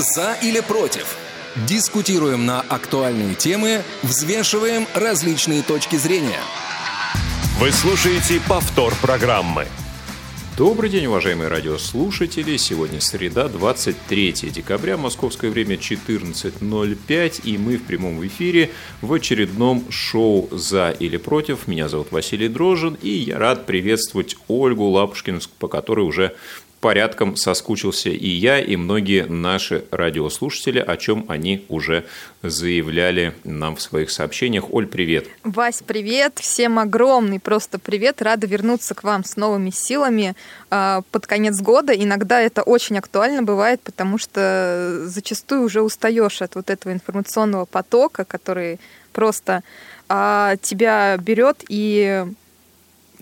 За или против? Дискутируем на актуальные темы, взвешиваем различные точки зрения. Вы слушаете повтор программы. Добрый день, уважаемые радиослушатели. Сегодня среда, 23 декабря, московское время 14.05, и мы в прямом эфире в очередном шоу «За или против». Меня зовут Василий Дрожин, и я рад приветствовать Ольгу Лапушкину, по которой уже порядком соскучился и я, и многие наши радиослушатели, о чем они уже заявляли нам в своих сообщениях. Оль, привет. Вась, привет. Всем огромный просто привет. Рада вернуться к вам с новыми силами э, под конец года. Иногда это очень актуально бывает, потому что зачастую уже устаешь от вот этого информационного потока, который просто э, тебя берет и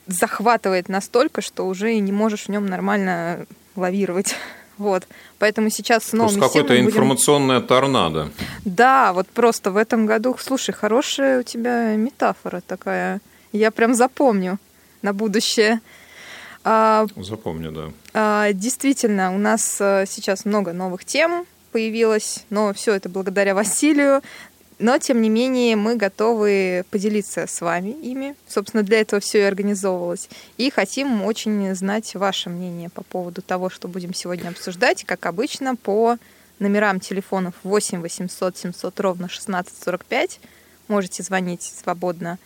захватывает настолько, что уже не можешь в нем нормально лавировать. Вот. Поэтому сейчас с новыми какое-то будем... информационное торнадо. Да, вот просто в этом году, слушай, хорошая у тебя метафора такая. Я прям запомню на будущее. А, Запомню, да. А, действительно, у нас э, сейчас много новых тем появилось, но все это благодаря Василию. Но, тем не менее, мы готовы поделиться с вами ими. Собственно, для этого все и организовывалось. И хотим очень знать ваше мнение по поводу того, что будем сегодня обсуждать. Как обычно, по номерам телефонов 8 800 700 ровно 1645 можете звонить свободно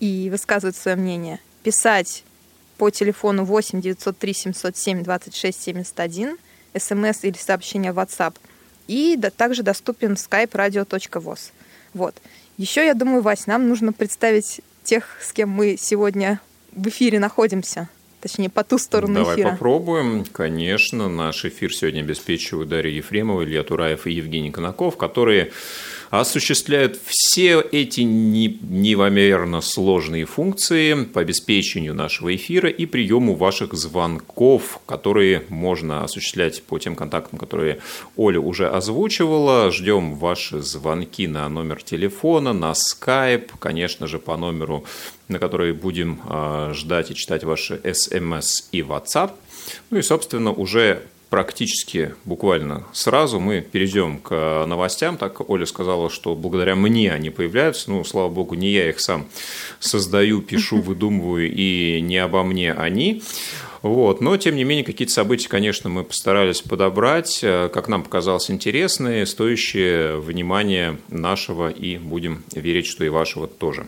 и высказывать свое мнение. Писать по телефону 8 903 707 26 71, смс или сообщение в WhatsApp. И также доступен skype radio.voz. Вот. Еще, я думаю, Вась, нам нужно представить тех, с кем мы сегодня в эфире находимся. Точнее, по ту сторону Давай эфира. Давай попробуем. Конечно, наш эфир сегодня обеспечивают Дарья Ефремова, Илья Тураев и Евгений Конаков, которые осуществляют все эти неимоверно сложные функции по обеспечению нашего эфира и приему ваших звонков, которые можно осуществлять по тем контактам, которые Оля уже озвучивала. Ждем ваши звонки на номер телефона, на Skype, конечно же, по номеру, на который будем а, ждать и читать ваши смс и WhatsApp. Ну и, собственно, уже практически буквально сразу мы перейдем к новостям. Так Оля сказала, что благодаря мне они появляются. Ну, слава богу, не я их сам создаю, пишу, выдумываю, и не обо мне они. Вот. Но, тем не менее, какие-то события, конечно, мы постарались подобрать, э, как нам показалось, интересные, стоящие внимания нашего, и будем верить, что и вашего тоже.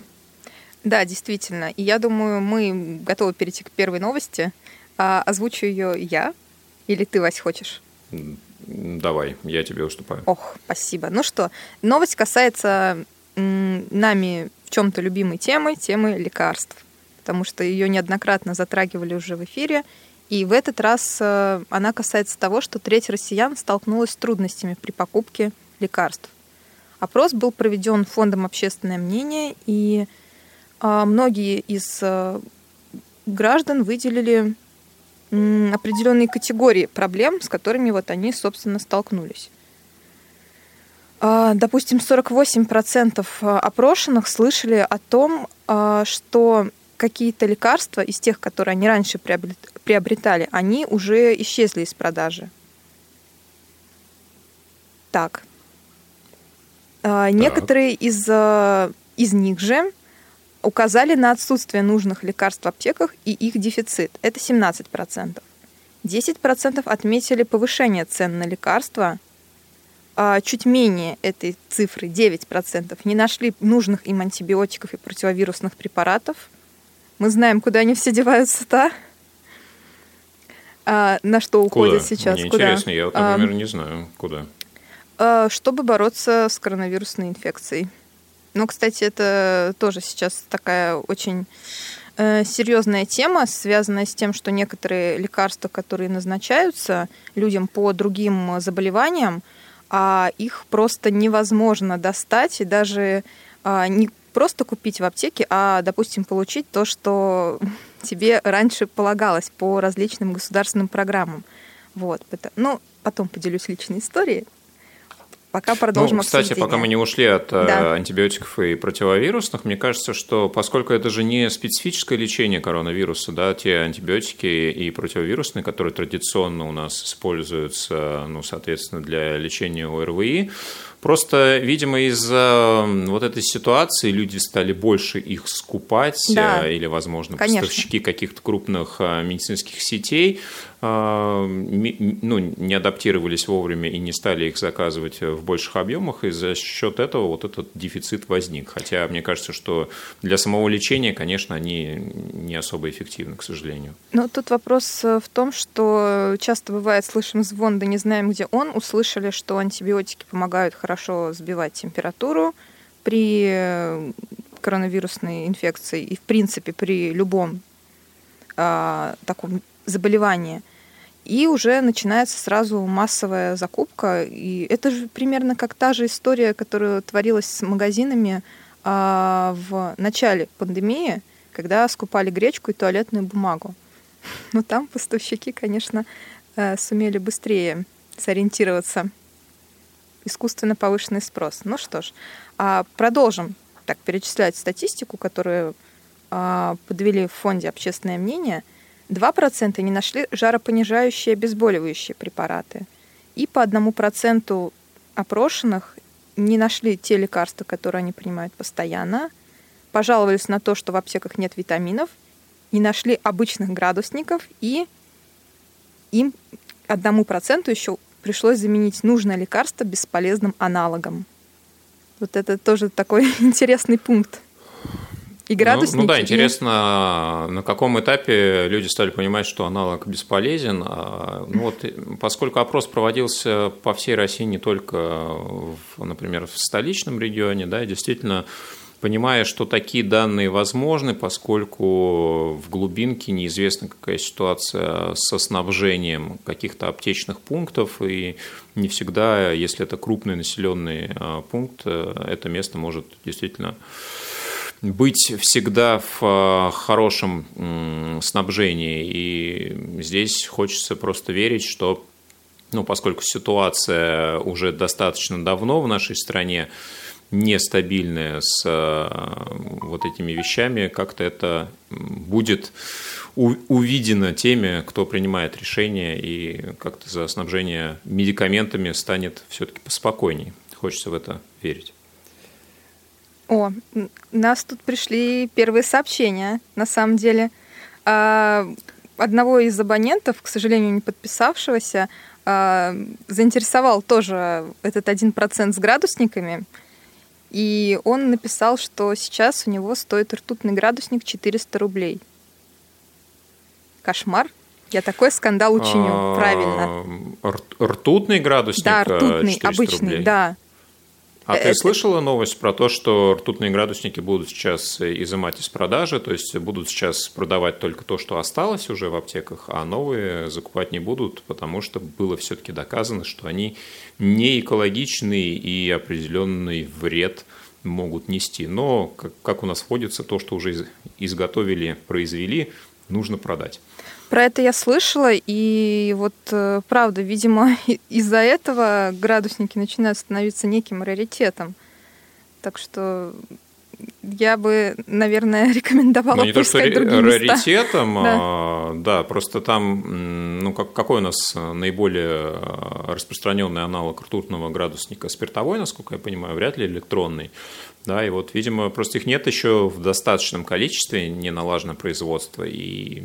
Да, действительно. И я думаю, мы готовы перейти к первой новости. А, озвучу ее я, или ты, Вась, хочешь? Давай, я тебе уступаю. Ох, спасибо. Ну что, новость касается нами в чем-то любимой темы, темы лекарств, потому что ее неоднократно затрагивали уже в эфире, и в этот раз э, она касается того, что треть россиян столкнулась с трудностями при покупке лекарств. Опрос был проведен Фондом общественное мнение, и а, многие из э, граждан выделили определенные категории проблем, с которыми вот они, собственно, столкнулись. А, допустим, 48% а, опрошенных слышали о том, а, что какие-то лекарства из тех, которые они раньше приобретали, они уже исчезли из продажи. Так. так. Некоторые из, из них же указали на отсутствие нужных лекарств в аптеках и их дефицит. Это 17%. 10% отметили повышение цен на лекарства. А чуть менее этой цифры, 9%, не нашли нужных им антибиотиков и противовирусных препаратов. Мы знаем, куда они все деваются-то. А, на что уходят куда? сейчас? Мне куда? интересно, я, например, а, не знаю, куда. А, чтобы бороться с коронавирусной инфекцией. Ну, кстати, это тоже сейчас такая очень э, серьезная тема, связанная с тем, что некоторые лекарства, которые назначаются людям по другим заболеваниям, а их просто невозможно достать и даже а, не просто купить в аптеке, а, допустим, получить то, что тебе раньше полагалось по различным государственным программам. Вот. Ну, потом поделюсь личной историей. Пока продолжим ну, Кстати, обсуждение. пока мы не ушли от э, да. антибиотиков и противовирусных, мне кажется, что поскольку это же не специфическое лечение коронавируса, да, те антибиотики и противовирусные, которые традиционно у нас используются, ну, соответственно, для лечения ОРВИ, Просто, видимо, из-за вот этой ситуации люди стали больше их скупать, да. или, возможно, Конечно. поставщики каких-то крупных а, медицинских сетей а, ну, не адаптировались вовремя и не стали их заказывать в больших объемах, и за счет этого вот этот дефицит возник. Хотя мне кажется, что для самого лечения, конечно, они не особо эффективны, к сожалению. Ну, тут вопрос в том, что часто бывает, слышим звон, да не знаем, где он, услышали, что антибиотики помогают хорошо хорошо сбивать температуру при э, коронавирусной инфекции и, в принципе, при любом а, таком заболевании. И уже начинается сразу массовая закупка. И это же примерно как та же история, которая творилась с магазинами а, в начале пандемии, когда скупали гречку и туалетную бумагу. Но там поставщики, конечно, э, сумели быстрее сориентироваться искусственно повышенный спрос. Ну что ж, а продолжим так перечислять статистику, которую а, подвели в фонде «Общественное мнение». 2% не нашли жаропонижающие обезболивающие препараты. И по 1% опрошенных не нашли те лекарства, которые они принимают постоянно, пожаловались на то, что в аптеках нет витаминов, не нашли обычных градусников, и им одному проценту еще пришлось заменить нужное лекарство бесполезным аналогом. Вот это тоже такой интересный пункт. И градусники. Ну, ну да, интересно, на каком этапе люди стали понимать, что аналог бесполезен. А, ну вот, поскольку опрос проводился по всей России, не только, в, например, в столичном регионе, да, действительно понимая, что такие данные возможны, поскольку в глубинке неизвестна какая ситуация со снабжением каких-то аптечных пунктов, и не всегда, если это крупный населенный а, пункт, э, это место может действительно быть всегда в а, хорошем снабжении. И здесь хочется просто верить, что ну, поскольку ситуация уже достаточно давно в нашей стране, нестабильная с э, вот этими вещами, как-то это будет увидено теми, кто принимает решения, и как-то за снабжение медикаментами станет все-таки поспокойней. Хочется в это верить. О, нас тут пришли первые сообщения, на самом деле. А, одного из абонентов, к сожалению, не подписавшегося, а, заинтересовал тоже этот один процент с градусниками – и он написал, что сейчас у него стоит ртутный градусник 400 рублей. Кошмар. Я такой скандал учиню, а, правильно. Ртутный градусник Да, ртутный, обычный, рублей. да. А ты слышала новость про то, что ртутные градусники будут сейчас изымать из продажи, то есть будут сейчас продавать только то, что осталось уже в аптеках, а новые закупать не будут, потому что было все-таки доказано, что они не экологичный и определенный вред могут нести. Но, как, как у нас вводится, то, что уже изготовили, произвели, нужно продать. Про это я слышала, и вот э, правда, видимо, из-за этого градусники начинают становиться неким раритетом. Так что я бы, наверное, рекомендовала ну, не то, что раритетом, да. А, да, просто там, ну, как, какой у нас наиболее а, распространенный аналог ртутного градусника? Спиртовой, насколько я понимаю, вряд ли электронный. Да, и вот, видимо, просто их нет еще в достаточном количестве, не налажено производство, и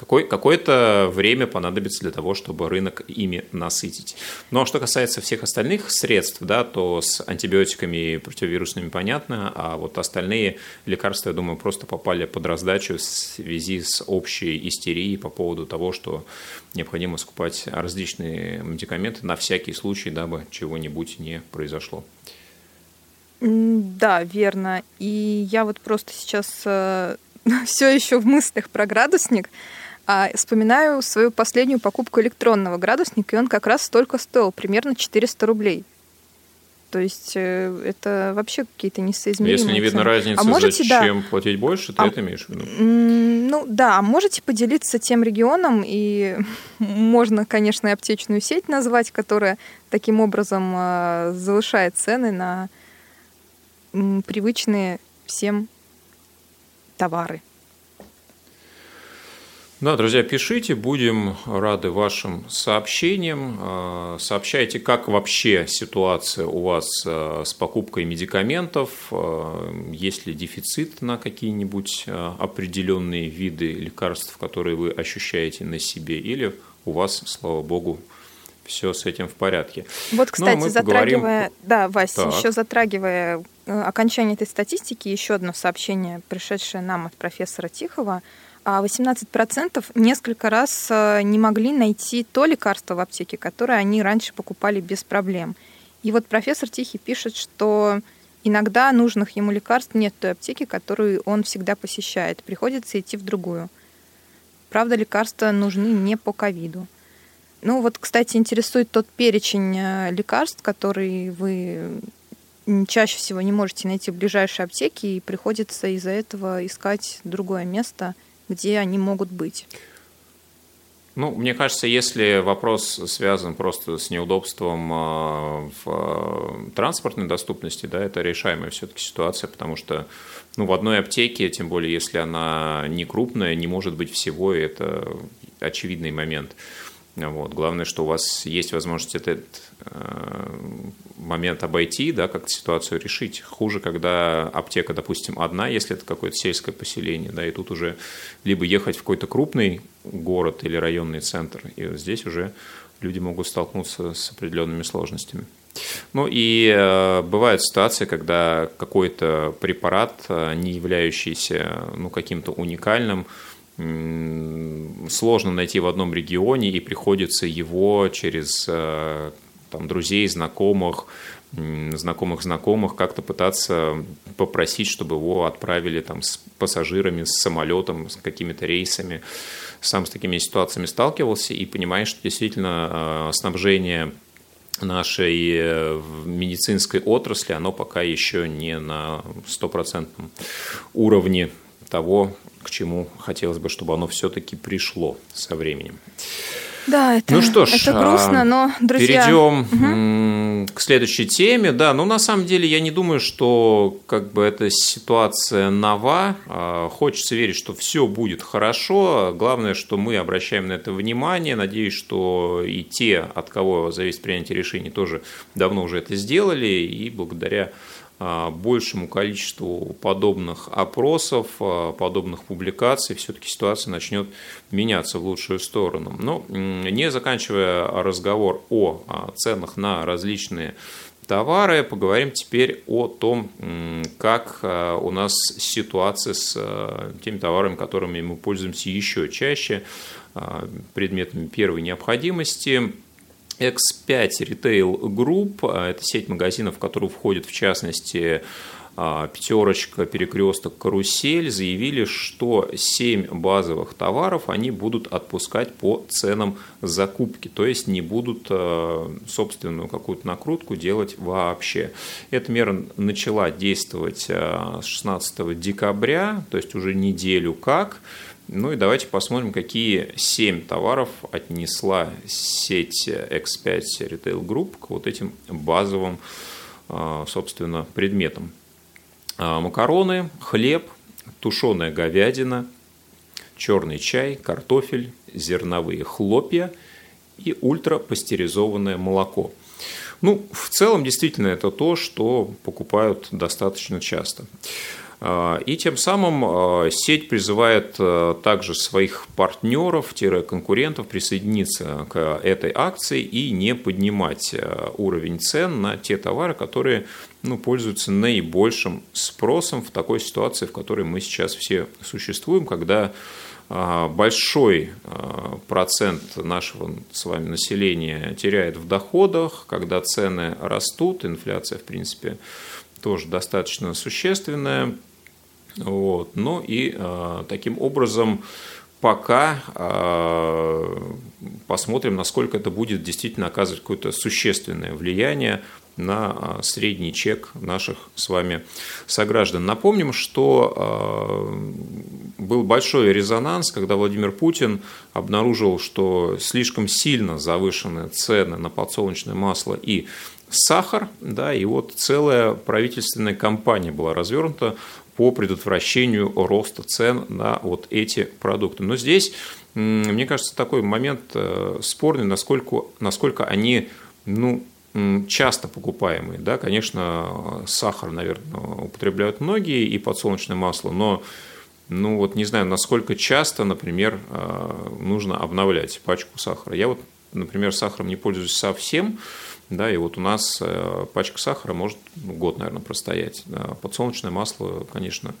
какой, какое-то время понадобится для того, чтобы рынок ими насытить. Но что касается всех остальных средств, да, то с антибиотиками и противовирусными понятно, а вот остальные лекарства, я думаю, просто попали под раздачу в связи с общей истерией по поводу того, что необходимо скупать различные медикаменты на всякий случай, дабы чего-нибудь не произошло. Да, верно. И я вот просто сейчас э, все еще в мыслях про градусник. А вспоминаю свою последнюю покупку электронного градусника, и он как раз столько стоил, примерно 400 рублей. То есть э, это вообще какие-то несоизмеримые Если не видно цены. разницы, а можете, зачем да, платить больше, ты А- это имеешь в виду? Ну да, а можете поделиться тем регионом, и можно, конечно, и аптечную сеть назвать, которая таким образом э, завышает цены на привычные всем товары. Да, друзья, пишите, будем рады вашим сообщениям. Э, Сообщайте, как вообще ситуация у вас э, с покупкой медикаментов, э, есть ли дефицит на какие-нибудь определенные виды лекарств, которые вы ощущаете на себе, или у вас, слава богу, все с этим в порядке. Вот, Ну, а кстати, затрагивая, поговорим- да, Вась, Так. еще затрагивая э, окончание этой статистики, еще одно сообщение, пришедшее нам от профессора Тихова. А 18% несколько раз э, не могли найти то лекарство в аптеке, которое они раньше покупали без проблем. И вот профессор Тихий пишет, что иногда нужных ему лекарств нет в той аптеке, которую он всегда посещает. Приходится идти в другую. Правда, лекарства нужны не по ковиду. Ну вот, кстати, интересует тот перечень э, лекарств, которые вы чаще всего не можете найти в ближайшей аптеке, и приходится из-за этого искать другое место, где они могут быть. Ну, мне кажется, если вопрос связан просто с неудобством э, в э, транспортной доступности, да, это решаемая все-таки ситуация, потому что ну, в одной аптеке, тем более если она не крупная, не может быть всего, и это очевидный момент. Вот. Главное, что у вас есть возможность этот э, момент обойти, да, как ситуацию решить. Хуже, когда аптека, допустим, одна, если это какое-то сельское поселение, да, и тут уже либо ехать в какой-то крупный город или районный центр, и вот здесь уже люди могут столкнуться с определенными сложностями. Ну и э, бывают ситуации, когда какой-то препарат, э, не являющийся ну, каким-то уникальным, сложно найти в одном регионе, и приходится его через э, там, друзей, знакомых, м, знакомых знакомых как-то пытаться попросить, чтобы его отправили там с пассажирами, с самолетом, с какими-то рейсами. Сам с такими ситуациями сталкивался и понимаешь, что действительно э, снабжение нашей э, медицинской отрасли, оно пока еще не на стопроцентном уровне того, к чему хотелось бы, чтобы оно все-таки пришло со временем. Да, это, Ну что ж, это грустно, а, но, друзья... Перейдем м, к следующей теме. Да, ну на самом деле я не думаю, что как бы эта ситуация нова. А, Хочется верить, что все будет хорошо. Главное, что мы обращаем на это внимание. Надеюсь, что и те, от кого зависит принятие решений, тоже давно уже это сделали. И благодаря большему количеству подобных опросов, а, подобных публикаций, все-таки ситуация начнет меняться в лучшую сторону. Но не заканчивая разговор о а, ценах на различные товары, поговорим теперь о том, как а, у нас ситуация с а, теми товарами, которыми мы пользуемся еще чаще, а, предметами первой необходимости. X5 Retail Group – это сеть магазинов, в которую входит, в частности, а, пятерочка, перекресток, карусель, заявили, что 7 базовых товаров они будут отпускать по ценам закупки, то есть не будут а, собственную какую-то накрутку делать вообще. Эта мера начала действовать а, с 16 декабря, то есть уже неделю как. Ну и давайте посмотрим, какие 7 товаров отнесла сеть X5 Retail Group к вот этим базовым, а, собственно, предметам. А, Макароны, хлеб, тушеная говядина, черный чай, картофель, зерновые хлопья и ультрапастеризованное молоко. Ну, в целом, действительно, это то, что покупают достаточно часто. А, И тем самым а, сеть призывает а, также своих партнеров-конкурентов присоединиться к этой акции и не поднимать уровень цен на те товары, которые ну, пользуются наибольшим спросом в такой ситуации, в которой мы сейчас все существуем, когда большой процент нашего с вами населения теряет в доходах, когда цены растут, инфляция, в принципе, тоже достаточно существенная. Вот. Ну и э, таким образом пока посмотрим, насколько это будет действительно оказывать какое-то существенное влияние на а, средний чек наших с вами сограждан. Напомним, что был большой резонанс, когда Владимир Путин обнаружил, что слишком сильно завышены цены на подсолнечное масло и сахар, да, и вот целая правительственная кампания была развернута по предотвращению роста цен на вот эти продукты. Но здесь, мне кажется, такой момент э, спорный, насколько, насколько они ну, часто покупаемые. Да, конечно, сахар, наверное, употребляют многие и подсолнечное масло, но ну вот не знаю, насколько часто, например, э, нужно обновлять пачку сахара. Я вот, например, сахаром не пользуюсь совсем, да, и вот у нас э, пачка сахара может ну, год, наверное, простоять. Подсолнечное масло, конечно,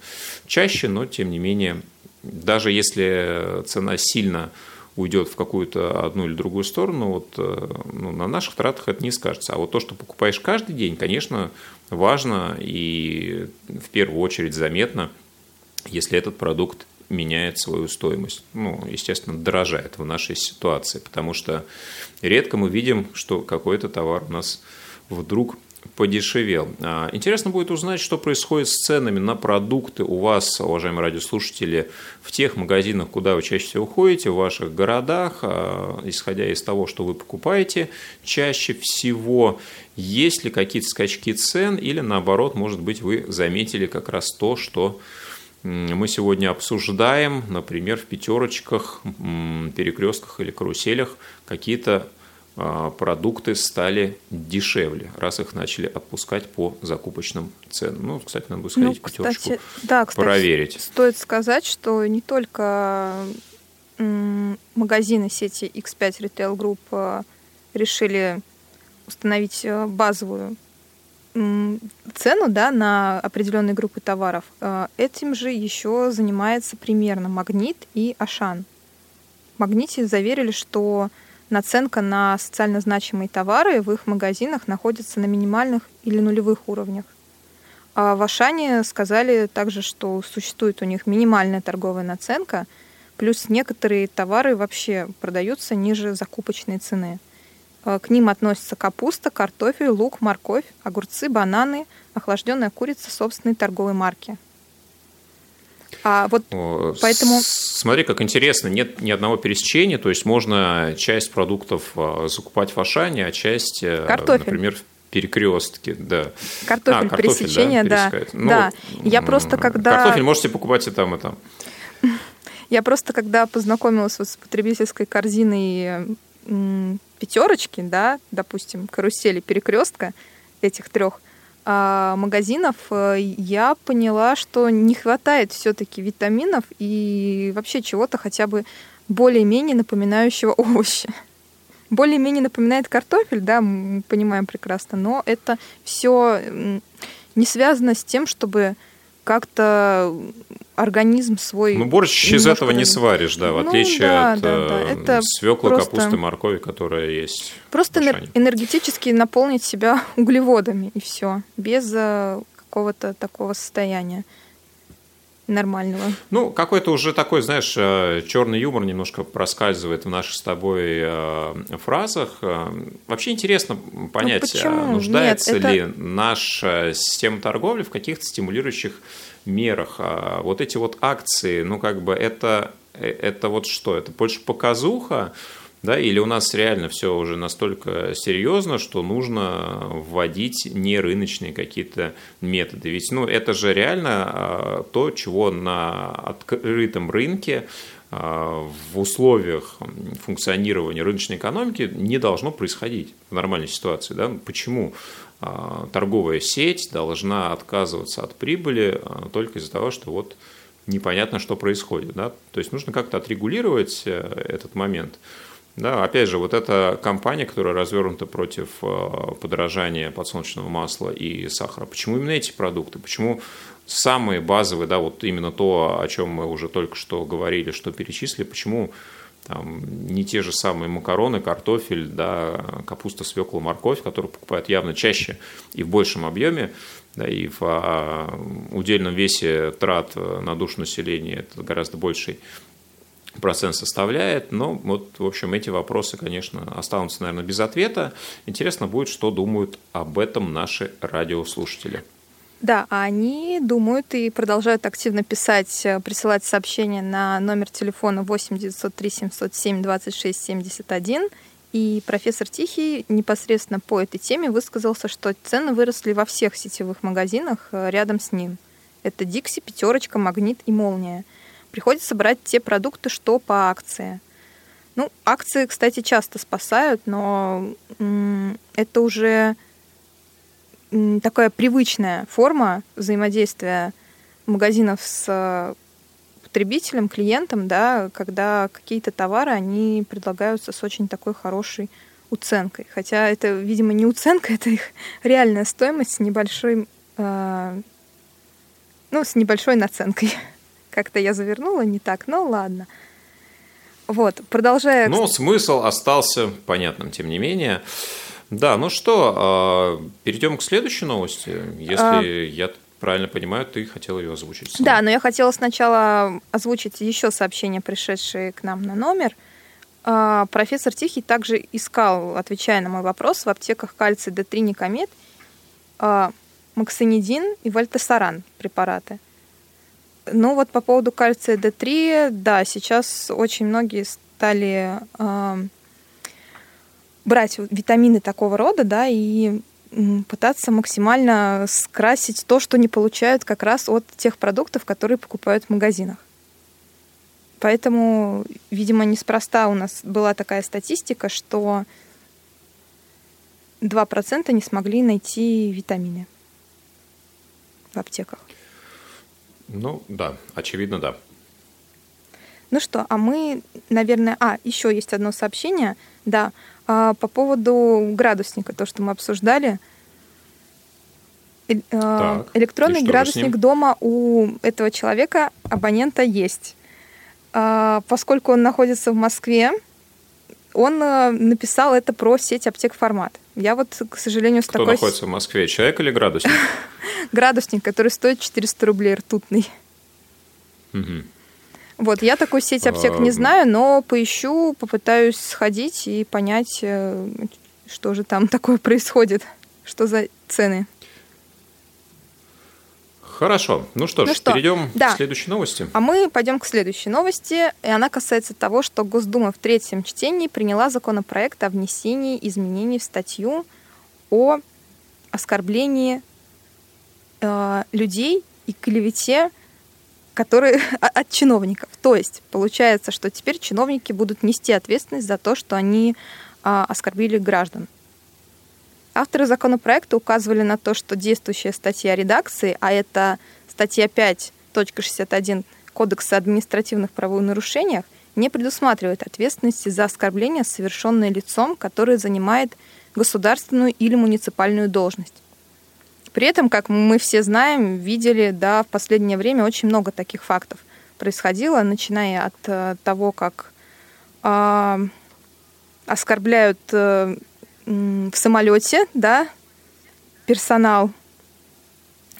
чаще, но тем не менее, даже если цена сильно уйдет в какую-то одну или другую сторону, вот, э, ну, на наших тратах это не скажется. А вот то, что покупаешь каждый день, конечно, важно и в первую очередь заметно, если этот продукт меняет свою стоимость. Ну, естественно, дорожает в нашей ситуации, потому что редко мы видим, что какой-то товар у нас вдруг подешевел. А, интересно будет узнать, что происходит с ценами на продукты у вас, уважаемые радиослушатели, в тех магазинах, куда вы чаще всего ходите, в ваших городах, а, исходя из того, что вы покупаете чаще всего. Есть ли какие-то скачки цен или наоборот, может быть, вы заметили как раз то, что мы сегодня обсуждаем, например, в пятерочках, перекрестках или каруселях какие-то а, продукты стали дешевле, раз их начали отпускать по закупочным ценам. Ну, кстати, надо будет сходить ну, в пятерочку, да, кстати, проверить. Стоит сказать, что не только магазины сети X5 Retail Group а, решили установить а, базовую цену да, на определенные группы товаров. Этим же еще занимается примерно Магнит и Ашан. В Магните заверили, что наценка на социально значимые товары в их магазинах находится на минимальных или нулевых уровнях. А в Ашане сказали также, что существует у них минимальная торговая наценка, плюс некоторые товары вообще продаются ниже закупочной цены. А к ним относятся капуста, картофель, лук, морковь, огурцы, бананы, охлажденная курица собственной торговой марки – а вот О, поэтому... Смотри, как интересно, нет ни одного пересечения, то есть можно часть продуктов а, закупать в Ашане, а часть, э, картофель. например, в перекрестке, да. Картофель, а, картофель пересечение, да. Да. Ну, да. Я просто когда... Картофель можете покупать и там, и там. Я просто когда познакомилась вот с потребительской корзиной пятерочки, да, допустим, карусели перекрестка этих трех, а, магазинов, э, я поняла, что не хватает все-таки витаминов и вообще чего-то хотя бы более-менее напоминающего овощи. Более-менее напоминает картофель, да, мы понимаем прекрасно, но это все не связано с тем, чтобы как-то организм свой... Ну, борщ из этого не сваришь, да, в ну, отличие да, от да, да. Э, Это свеклы, просто... капусты, моркови, которая есть. Просто энергетически наполнить себя углеводами, и все, без э, какого-то такого состояния нормального. Ну, какой-то уже такой, знаешь, э, черный юмор немножко проскальзывает в наших с тобой фразах. Вообще интересно понять, ну, нуждается Нет, это... ли наша система торговли в каких-то стимулирующих мерах. А вот эти вот акции, ну как бы это, это вот что? Это больше показуха, да, или у нас реально все уже настолько серьезно, что нужно вводить нерыночные какие-то методы. Ведь ну, это же реально а, то, чего на открытом рынке а, в условиях функционирования рыночной экономики не должно происходить в нормальной ситуации. Да? Почему? А, торговая сеть должна отказываться от прибыли только из-за того, что вот непонятно, что происходит. Да? То есть нужно как-то отрегулировать э, этот момент. Да, опять же, вот эта компания, которая развернута против э, подорожания подсолнечного масла и сахара, почему именно эти продукты? Почему самые базовые, да, вот именно то, о чем мы уже только что говорили, что перечислили, почему там, не те же самые макароны, картофель, да, капуста, свекла, морковь, которые покупают явно чаще и в большем объеме, да, и в а, удельном весе трат на душу населения это гораздо больший процент составляет. Но вот, в общем, эти вопросы, конечно, останутся, наверное, без ответа. Интересно будет, что думают об этом наши радиослушатели. Да, они думают и продолжают активно писать, э, присылать сообщения на номер телефона 8 903 707 26 71. И профессор Тихий непосредственно по этой теме высказался, что цены выросли во всех сетевых магазинах э, рядом с ним. Это Дикси, Пятерочка, Магнит и Молния. Приходится брать те продукты, что по акции. Ну, акции, кстати, часто спасают, но это уже такая привычная форма взаимодействия магазинов с э, потребителем, клиентом, да, когда какие-то товары, они предлагаются с очень такой хорошей уценкой. Хотя это, видимо, не уценка, это их реальная стоимость с небольшой, э, ну, с небольшой наценкой. Как-то я завернула не так, но ладно. Вот, продолжая... Но смысл остался понятным, тем не менее. Да, ну что, а, перейдем к следующей новости. Если а... я правильно понимаю, ты хотела ее озвучить. Сам. Да, но я хотела сначала озвучить еще сообщение, пришедшее к нам на номер. А, профессор Тихий также искал, отвечая на мой вопрос, в аптеках кальций D3 Никомет, максинидин и вальтесаран препараты. Ну вот по поводу кальция D3, да, сейчас очень многие стали брать витамины такого рода, да, и пытаться максимально скрасить то, что не получают как раз от тех продуктов, которые покупают в магазинах. Поэтому, видимо, неспроста у нас была такая статистика, что 2% не смогли найти витамины в аптеках. Ну да, очевидно, да. Ну что, а мы, наверное... А, еще есть одно сообщение. Да, а, по поводу градусника, то, что мы обсуждали. Э, так, Электронный градусник дома у этого человека, абонента, есть. А, поскольку он находится в Москве, он э, написал это про сеть аптек формат. Я вот, к сожалению, с Кто такой... находится в Москве, человек или градусник? Градусник, который стоит 400 рублей ртутный. Угу. Вот, я такой сеть аптек не знаю, но поищу, попытаюсь сходить и понять, э, что же там такое происходит, что за цены. Хорошо. Ну что ж, ну что? перейдем да. к следующей новости. А мы пойдем к следующей новости. И она касается того, что Госдума в третьем чтении приняла законопроект о внесении изменений в статью о оскорблении э, людей и клевете которые от чиновников. То есть получается, что теперь чиновники будут нести ответственность за то, что они а, оскорбили граждан. Авторы законопроекта указывали на то, что действующая статья редакции, а это статья 5.61 Кодекса административных правонарушениях, не предусматривает ответственности за оскорбление, совершенное лицом, которое занимает государственную или муниципальную должность. При этом, как мы все знаем, видели, да, в последнее время очень много таких фактов происходило, начиная от э, того, как э, оскорбляют э, в самолете, да, персонал,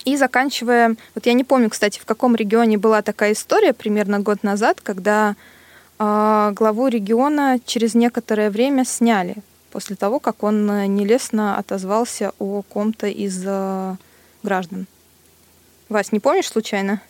и заканчивая, вот я не помню, кстати, в каком регионе была такая история примерно год назад, когда э, главу региона через некоторое время сняли после того, как он э, нелестно отозвался о ком-то из э, граждан. Вась, не помнишь случайно?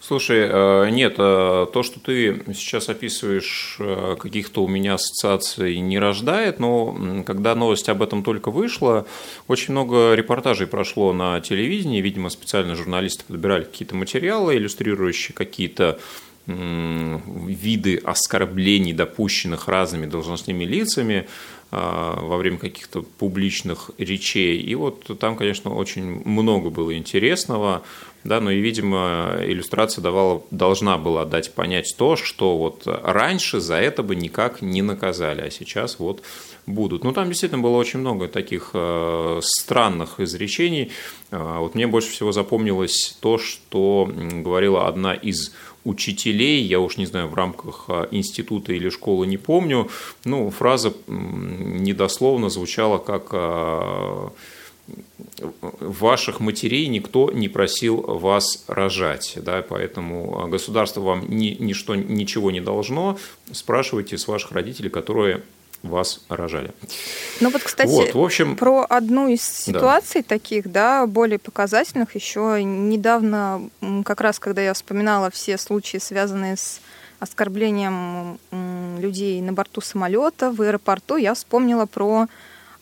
Слушай, э, нет, то, что ты сейчас описываешь, каких-то у меня ассоциаций не рождает, но когда новость об этом только вышла, очень много репортажей прошло на телевидении, видимо, специально журналисты подбирали какие-то материалы, иллюстрирующие какие-то виды оскорблений, допущенных разными должностными лицами а, во время каких-то публичных речей. И вот там, конечно, очень много было интересного, да, но и, видимо, иллюстрация давала, должна была дать понять то, что вот раньше за это бы никак не наказали, а сейчас вот будут. Ну, там действительно было очень много таких э, странных изречений. Э, вот мне больше всего запомнилось то, что говорила одна из учителей, я уж не знаю, в рамках а, института или школы не помню, ну, фраза недословно звучала как а, ваших матерей никто не просил вас рожать, да, поэтому государство вам ни, ничто, ничего не должно. Спрашивайте с ваших родителей, которые вас рожали. Ну вот, кстати, вот, в общем, про одну из ситуаций да. таких, да, более показательных, еще недавно, как раз когда я вспоминала все случаи, связанные с оскорблением людей на борту самолета в аэропорту, я вспомнила про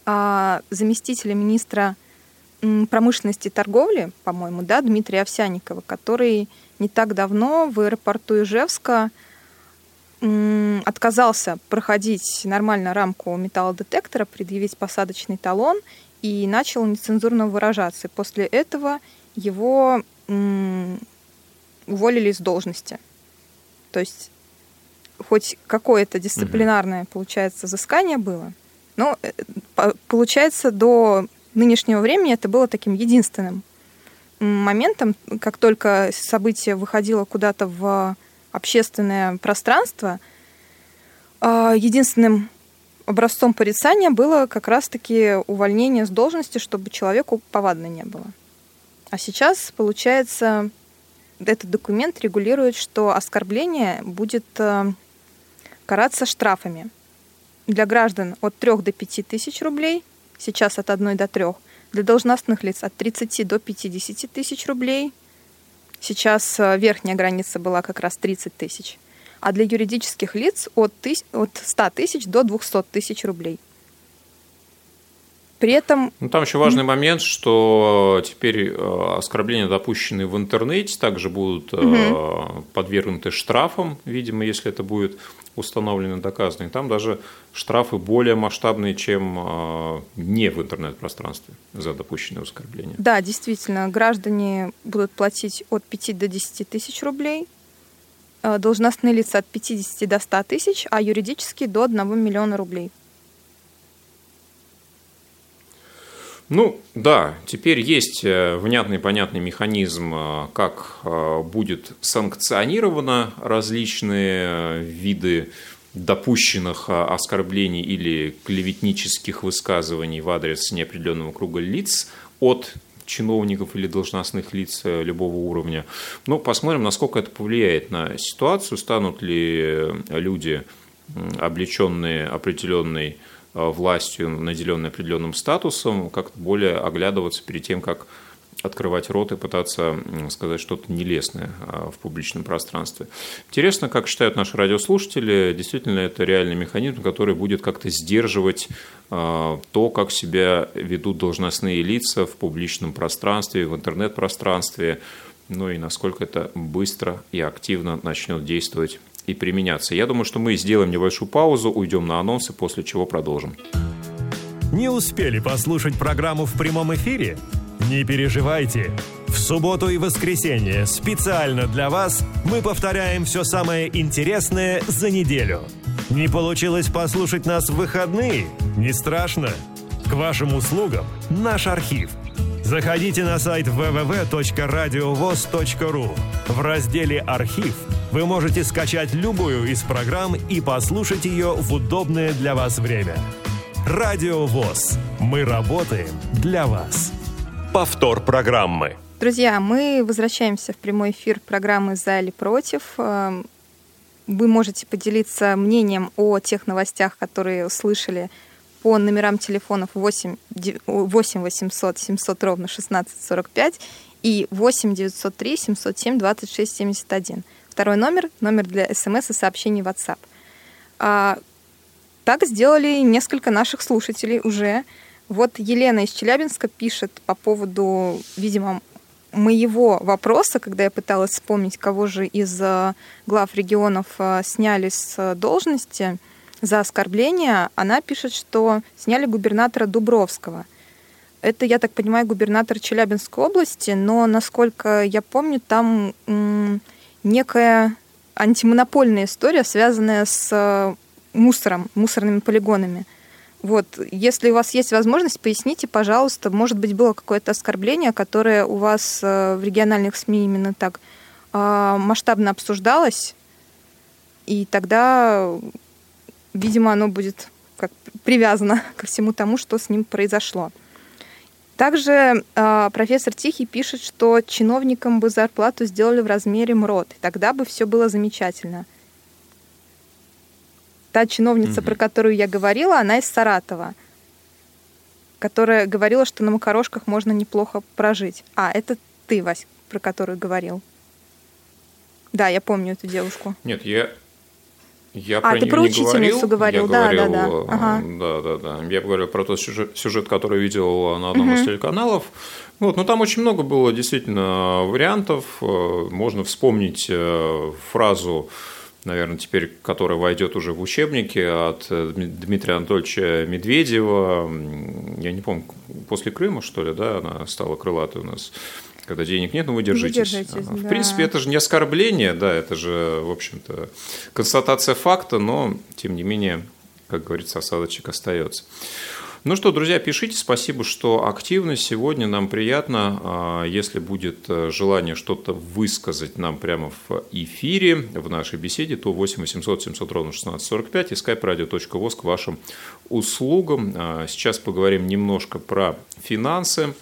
а, заместителя министра промышленности и торговли, по-моему, да, Дмитрия Овсяникова, который не так давно в аэропорту Ижевска отказался проходить нормально рамку металлодетектора, предъявить посадочный талон и начал нецензурно выражаться. И после этого его уволили с должности. То есть хоть какое-то дисциплинарное, получается, взыскание было, но э, получается до нынешнего времени это было таким единственным моментом, как только событие выходило куда-то в общественное пространство, а, единственным образцом порицания было как раз-таки увольнение с должности, чтобы человеку повадно не было. А сейчас, получается, этот документ регулирует, что оскорбление будет э, караться штрафами. Для граждан от 3 до 5 тысяч рублей, сейчас от 1 до 3, для должностных лиц от 30 до 50 тысяч рублей, Сейчас э, верхняя граница была как раз 30 тысяч. А для юридических лиц от, тыс... от 100 тысяч до 200 тысяч рублей. При этом... Ну, там еще важный момент, что теперь э, оскорбления, допущенные в интернете, также будут угу. подвергнуты штрафам, видимо, если это будет установлено доказано. И там даже штрафы более масштабные, чем не в интернет-пространстве за допущенные оскорбления. Да, действительно, граждане будут платить от 5 до 10 тысяч рублей, должностные лица от 50 до 100 тысяч, а юридические до 1 миллиона рублей. Ну да, теперь есть э, внятный понятный механизм, э, как э, будет санкционировано различные виды допущенных оскорблений или клеветнических высказываний в адрес неопределенного круга лиц от чиновников или должностных лиц любого уровня. Но ну, посмотрим, насколько это повлияет на ситуацию, станут ли люди, облеченные определенной властью, наделенной определенным статусом, как-то более оглядываться перед тем, как открывать рот и пытаться сказать что-то нелестное э, в публичном пространстве. Интересно, как считают наши радиослушатели, действительно это реальный механизм, который будет как-то сдерживать э, то, как себя ведут должностные лица в публичном пространстве, в интернет-пространстве, ну и насколько это быстро и активно начнет действовать и применяться. Я думаю, что мы сделаем небольшую паузу, уйдем на анонсы, после чего продолжим. Не успели послушать программу в прямом эфире? Не переживайте. В субботу и воскресенье специально для вас мы повторяем все самое интересное за неделю. Не получилось послушать нас в выходные? Не страшно. К вашим услугам наш архив. Заходите на сайт www.radiovoz.ru. В разделе «Архив» вы можете скачать любую из программ и послушать ее в удобное для вас время. Радио ВОЗ. Мы работаем для вас. Повтор программы. Друзья, мы возвращаемся в прямой эфир программы «За или против». Эм, вы можете поделиться мнением о тех новостях, которые услышали по номерам телефонов 8, 8 800 700 ровно 1645 и 8 903 707 26 71. Второй номер — номер для смс и сообщений WhatsApp. А, так сделали несколько наших слушателей уже. Вот Елена из Челябинска пишет по поводу, видимо, моего вопроса, когда я пыталась вспомнить, кого же из э, глав регионов э, сняли с должности за оскорбление, она пишет, что сняли губернатора Дубровского. Это, я так понимаю, губернатор Челябинской области, но, насколько я помню, там некая антимонопольная история, связанная с э, мусором, мусорными полигонами. Вот, если у вас есть возможность, поясните, пожалуйста, может быть, было какое-то оскорбление, которое у вас э, в региональных СМИ именно так э, масштабно обсуждалось, и тогда, видимо, оно будет как привязано ко всему тому, что с ним произошло. Также э, профессор Тихий пишет, что чиновникам бы зарплату сделали в размере МРОД, и тогда бы все было замечательно. Та чиновница, mm-hmm. про которую я говорила, она из Саратова, которая говорила, что на макарошках можно неплохо прожить. А, это ты, Вась, про которую говорил. Да, я помню эту девушку. Нет, я я а, про ты про учительницу говорил, я да, говорил, да, да. Ага. да, да, да. Я говорил про тот сюжет, сюжет который видел на одном угу. из телеканалов. Вот, ну там очень много было действительно вариантов. Э, можно вспомнить э, фразу наверное, теперь, которая войдет уже в учебники от э, Дмитрия Анатольевича Медведева. Я не помню, после Крыма, что ли, да, она стала крылатой у нас когда денег нет, ну вы держитесь. Вы держитесь в да. принципе, это же не оскорбление, да, это же, в общем-то, констатация факта, но, тем не менее, как говорится, осадочек остается. Ну что, друзья, пишите. Спасибо, что активны. Сегодня нам приятно. А, если будет э, желание что-то высказать нам прямо в эфире, в нашей беседе, то 8 800 700 ровно 1645 и skype-radio.voz к вашим услугам. А, сейчас поговорим немножко про финансы.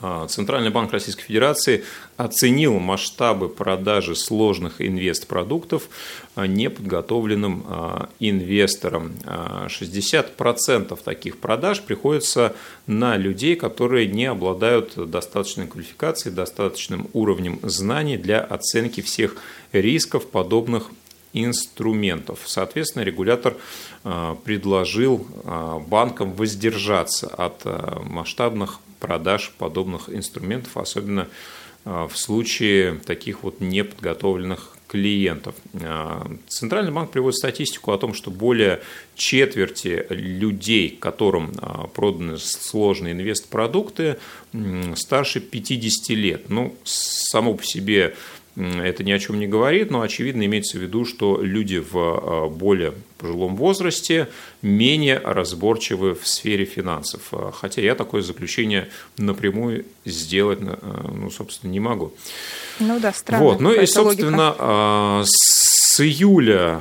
А, Центральный банк Российской Федерации оценил масштабы продажи сложных инвестпродуктов а, неподготовленным а, инвесторам. 60% таких продаж приходится на людей, которые не обладают достаточной квалификацией, достаточным уровнем знаний для оценки всех рисков подобных инструментов. Соответственно, регулятор предложил банкам воздержаться от масштабных продаж подобных инструментов, особенно а, в случае таких вот неподготовленных клиентов. А, Центральный банк приводит статистику о том, что более четверти людей, которым а, проданы сложные инвестпродукты, старше 50 лет. Ну, само по себе это ни о чем не говорит, но очевидно имеется в виду, что люди в а, более пожилом возрасте менее разборчивы в сфере финансов. А, хотя я такое заключение напрямую сделать, а, ну, собственно, не могу. Ну да, странно. Вот. Ну и, собственно, логика. С июля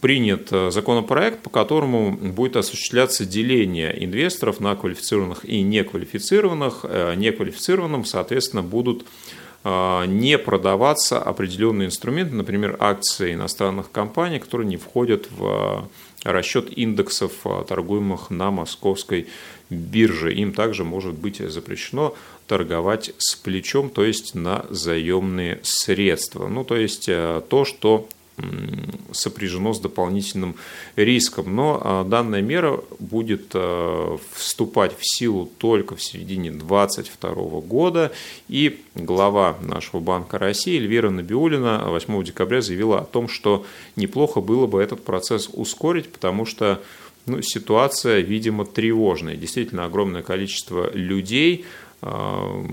принят законопроект, по которому будет осуществляться деление инвесторов на квалифицированных и неквалифицированных. Неквалифицированным, соответственно, будут а, не продаваться определенные инструменты, например, акции иностранных компаний, которые не входят в а, расчет индексов, а, торгуемых на московской бирже. Им также может быть запрещено торговать с плечом, то есть на заемные средства. Ну, то есть то, что сопряжено с дополнительным риском. Но а, данная мера будет а, вступать в силу только в середине 2022 года. И глава нашего Банка России Эльвира Набиулина 8 декабря заявила о том, что неплохо было бы этот процесс ускорить, потому что ну, ситуация, видимо, тревожная. Действительно, огромное количество людей а,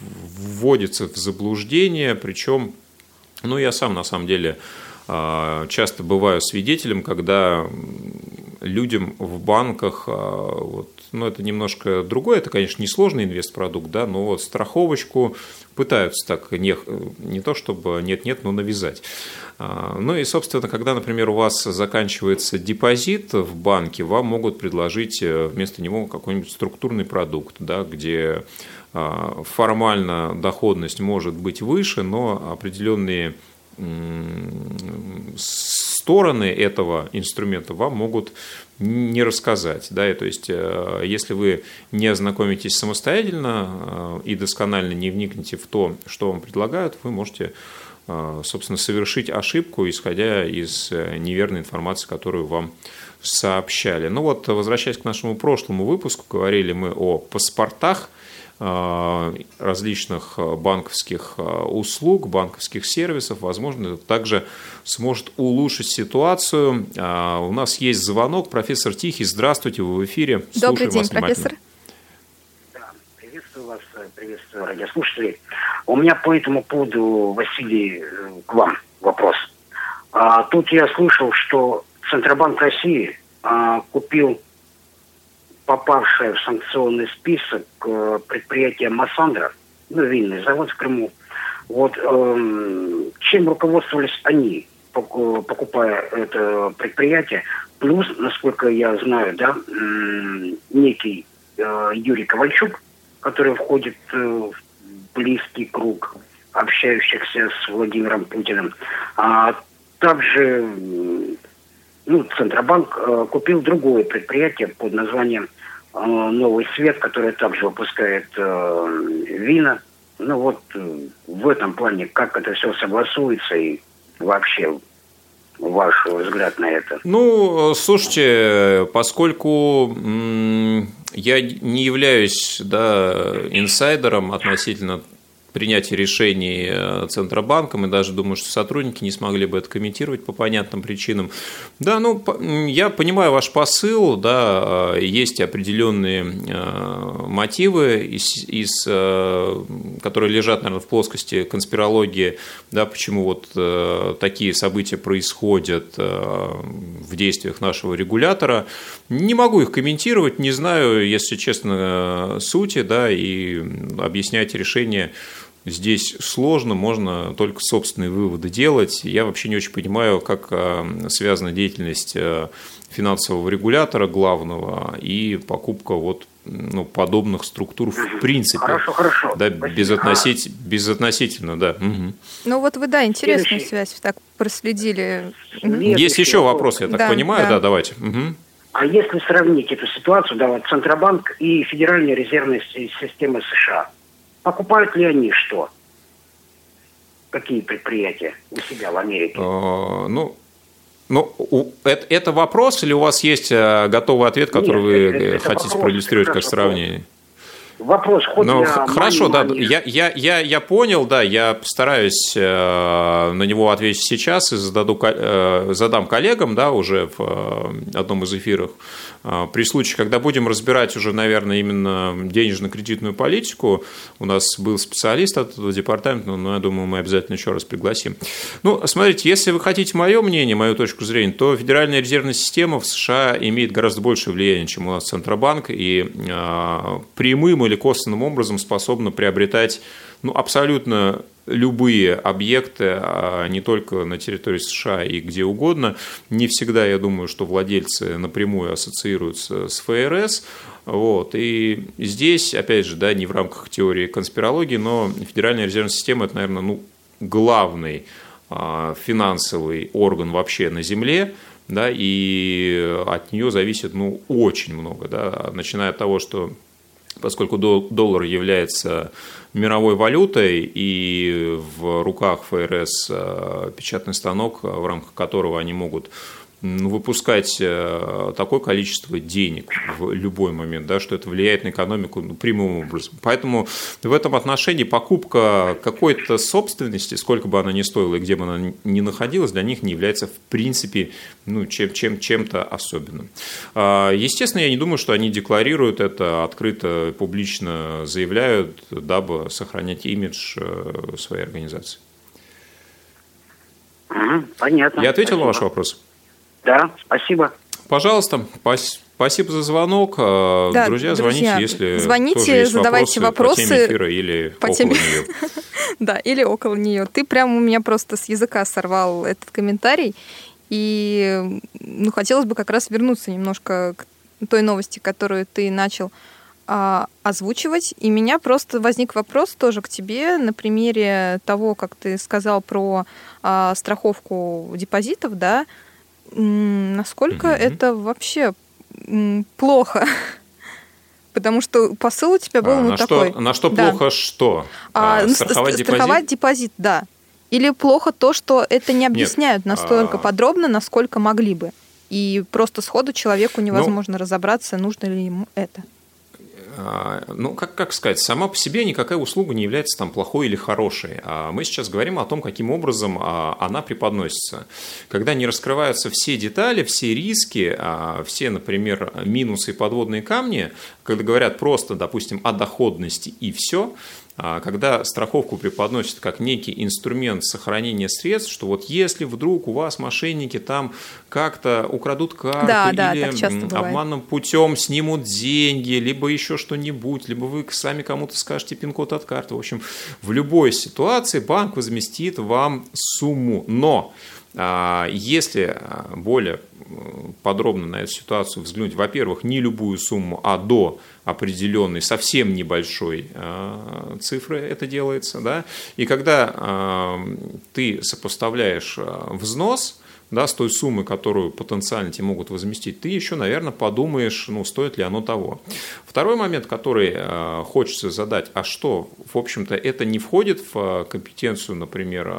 вводится в заблуждение, причем ну, я сам, на самом деле, а, часто бываю свидетелем, когда людям в банках, а, вот, ну, это немножко другое, это, конечно, не сложный инвестпродукт, да, но вот страховочку пытаются так не, не то чтобы нет-нет, но навязать. А, ну и, собственно, когда, например, у вас заканчивается депозит в банке, вам могут предложить э, вместо него какой-нибудь структурный продукт, да, где формально доходность может быть выше, но определенные стороны этого инструмента вам могут не рассказать. Да? То есть, э, если вы не ознакомитесь самостоятельно э, и досконально не вникнете в то, что вам предлагают, вы можете э, собственно, совершить ошибку, исходя из неверной информации, которую вам сообщали. Ну вот, возвращаясь к нашему прошлому выпуску, говорили мы о паспортах – различных э, банковских э, услуг, банковских сервисов, возможно, это также сможет улучшить ситуацию. У нас есть звонок. Профессор Тихий, здравствуйте, вы в эфире. Добрый Слушаю день, профессор. Да, приветствую вас, приветствую радиослушателей. У меня по этому поводу, Василий, к вам вопрос. А, тут я слышал, что Центробанк России а, купил попавшее в санкционный список э, предприятие Массандра, ну, винный завод в Крыму, вот эм, чем руководствовались они? покупая это предприятие. Плюс, насколько я знаю, да, некий э, Юрий Ковальчук, который входит э, в близкий круг общающихся с Владимиром Путиным, а также ну, Центробанк э, купил другое предприятие под названием «Новый свет», которое также выпускает вина. Ну вот в этом плане, как это все согласуется и вообще ваш взгляд на это? Ну, слушайте, поскольку я не являюсь да, инсайдером относительно принятия решений э, Центробанком, и даже думаю, что сотрудники не смогли бы это комментировать по понятным причинам. Да, ну, я понимаю ваш посыл, да, э, есть определенные э, мотивы, из, из, которые лежат, наверное, в плоскости конспирологии, да, почему вот такие события происходят в действиях нашего регулятора. Не могу их комментировать, не знаю, если честно, сути, да, и объяснять решение Здесь сложно, можно только собственные выводы делать. Я вообще не очень понимаю, как а, связана деятельность а, финансового регулятора главного и покупка вот ну, подобных структур в принципе. Хорошо, хорошо. Да, безотносить, безотносительно, да. Угу. Ну вот вы, да, интересную Следующий. связь так проследили. Нет, Есть еще вопрос, я так да, понимаю, да, да давайте. Угу. А если сравнить эту ситуацию, да, вот Центробанк и Федеральная резервная система США – Покупают ли они что? Какие предприятия у себя в Америке? А, ну, ну, это, это вопрос или у вас есть э, готовый ответ, который Нет, вы это, это хотите вопрос, проиллюстрировать как сравнение? Вопрос, хоть ну, хорошо, да, я, я, я, я понял, да, я постараюсь э, на него ответить сейчас и зададу, э, задам коллегам, да, уже в э, одном из эфиров. Э, при случае, когда будем разбирать уже, наверное, именно денежно-кредитную политику, у нас был специалист от этого департамента, но я думаю, мы обязательно еще раз пригласим. Ну, смотрите, если вы хотите мое мнение, мою точку зрения, то Федеральная резервная система в США имеет гораздо большее влияние, чем у нас Центробанк, и э, прямым или или косвенным образом способна приобретать ну, абсолютно любые объекты, а не только на территории США и где угодно. Не всегда, я думаю, что владельцы напрямую ассоциируются с ФРС. Вот. И здесь, опять же, да, не в рамках теории конспирологии, но Федеральная резервная система – это, наверное, ну, главный а, финансовый орган вообще на Земле, да, и от нее зависит ну, очень много, да, начиная от того, что поскольку доллар является мировой валютой, и в руках ФРС э, печатный станок, в рамках которого они могут выпускать э, такое количество денег в любой момент, да, что это влияет на экономику ну, прямым образом. Поэтому в этом отношении покупка какой-то собственности, сколько бы она ни стоила и где бы она ни находилась, для них не является в принципе ну, чем, чем, чем-то особенным. А, естественно, я не думаю, что они декларируют это открыто, публично заявляют, дабы сохранять имидж э, своей организации. Понятно. Я ответил Спасибо. на ваш вопрос? Да, спасибо. Пожалуйста, спасибо за звонок. А, да, друзья, звоните, если звоните, есть задавайте вопросы, вопросы по теме эфира или по около теме... нее. да, или около нее. Ты прям у меня просто с языка сорвал этот комментарий. И ну, хотелось бы как раз вернуться немножко к той новости, которую ты начал а, озвучивать. И у меня просто возник вопрос тоже к тебе на примере того, как ты сказал про а, страховку депозитов, да, насколько mm-hmm. это вообще плохо? Потому что посыл у тебя был а, ну, на такой. Что, на что да. плохо что? А, а, страховать, депозит? страховать депозит, да. Или плохо то, что это не объясняют Нет, настолько а... подробно, насколько могли бы. И просто сходу человеку ну невозможно ну, разобраться, нужно ли ему это. А, ну, как, как сказать, сама по себе никакая услуга не является там плохой или хорошей. А мы сейчас говорим о том, каким образом а, она преподносится. Когда не раскрываются все детали, все риски, все, например, минусы и подводные камни, когда говорят просто, допустим, о доходности и все, когда страховку преподносят как некий инструмент сохранения средств, что вот если вдруг у вас мошенники там как-то украдут карту да, да, или обманным путем снимут деньги, либо еще что-нибудь, либо вы сами кому-то скажете пин-код от карты. В общем, в любой ситуации банк возместит вам сумму. Но А, если более подробно на эту ситуацию взглянуть, во-первых, не любую сумму, а до определенной, совсем небольшой цифры это делается, да, и когда ты сопоставляешь взнос, да, с той суммы, которую потенциально тебе могут возместить, ты еще, наверное, подумаешь, ну, стоит ли оно того. Второй момент, который э, хочется задать, а что, в общем-то, это не входит в компетенцию, например,